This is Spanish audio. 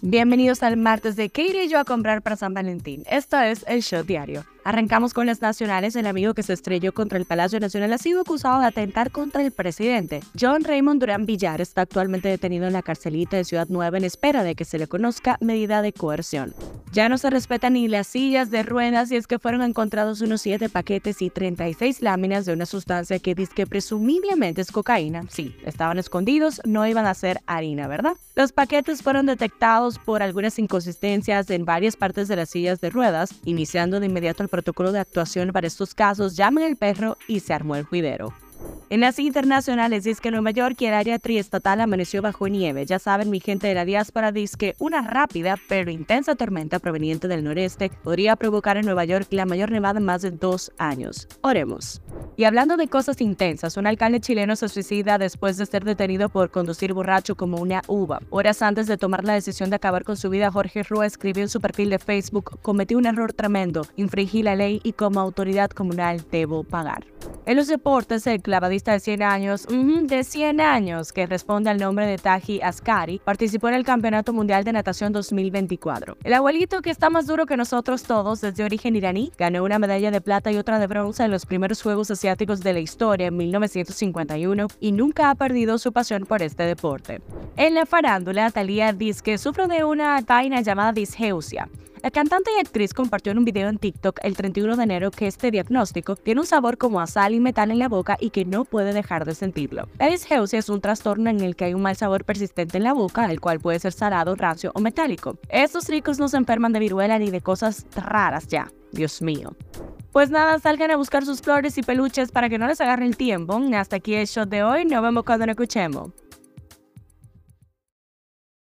Bienvenidos al martes de ¿Qué iré yo a comprar para San Valentín? Esto es el Shot Diario. Arrancamos con las nacionales. El amigo que se estrelló contra el Palacio Nacional ha sido acusado de atentar contra el presidente. John Raymond Durán Villar está actualmente detenido en la carcelita de Ciudad Nueva en espera de que se le conozca medida de coerción. Ya no se respetan ni las sillas de ruedas y es que fueron encontrados unos 7 paquetes y 36 láminas de una sustancia que dice que presumiblemente es cocaína. Sí, estaban escondidos, no iban a ser harina, ¿verdad? Los paquetes fueron detectados por algunas inconsistencias en varias partes de las sillas de ruedas, iniciando de inmediato el protocolo de actuación para estos casos, llamen al perro y se armó el juidero. En las internacionales dice Nueva York y el área triestatal amaneció bajo nieve. Ya saben, mi gente de la diáspora dice que una rápida pero intensa tormenta proveniente del noreste podría provocar en Nueva York la mayor nevada en más de dos años. Oremos. Y hablando de cosas intensas, un alcalde chileno se suicida después de ser detenido por conducir borracho como una uva. Horas antes de tomar la decisión de acabar con su vida, Jorge Rúa escribió en su perfil de Facebook, cometí un error tremendo, infringí la ley y como autoridad comunal debo pagar. En los deportes, el clavadista de 100 años, de 100 años, que responde al nombre de Taji Askari, participó en el Campeonato Mundial de Natación 2024. El abuelito, que está más duro que nosotros todos, desde origen iraní, ganó una medalla de plata y otra de bronce en los primeros Juegos Asiáticos de la historia en 1951 y nunca ha perdido su pasión por este deporte. En la farándula, Thalía dice que sufre de una vaina llamada disgeusia. La cantante y actriz compartió en un video en TikTok el 31 de enero que este diagnóstico tiene un sabor como a sal y metal en la boca y que no puede dejar de sentirlo. La disgeusia es un trastorno en el que hay un mal sabor persistente en la boca, el cual puede ser salado, rancio o metálico. Estos ricos no se enferman de viruela ni de cosas raras ya. Dios mío. Pues nada, salgan a buscar sus flores y peluches para que no les agarre el tiempo. Hasta aquí el shot de hoy. Nos vemos cuando nos escuchemos.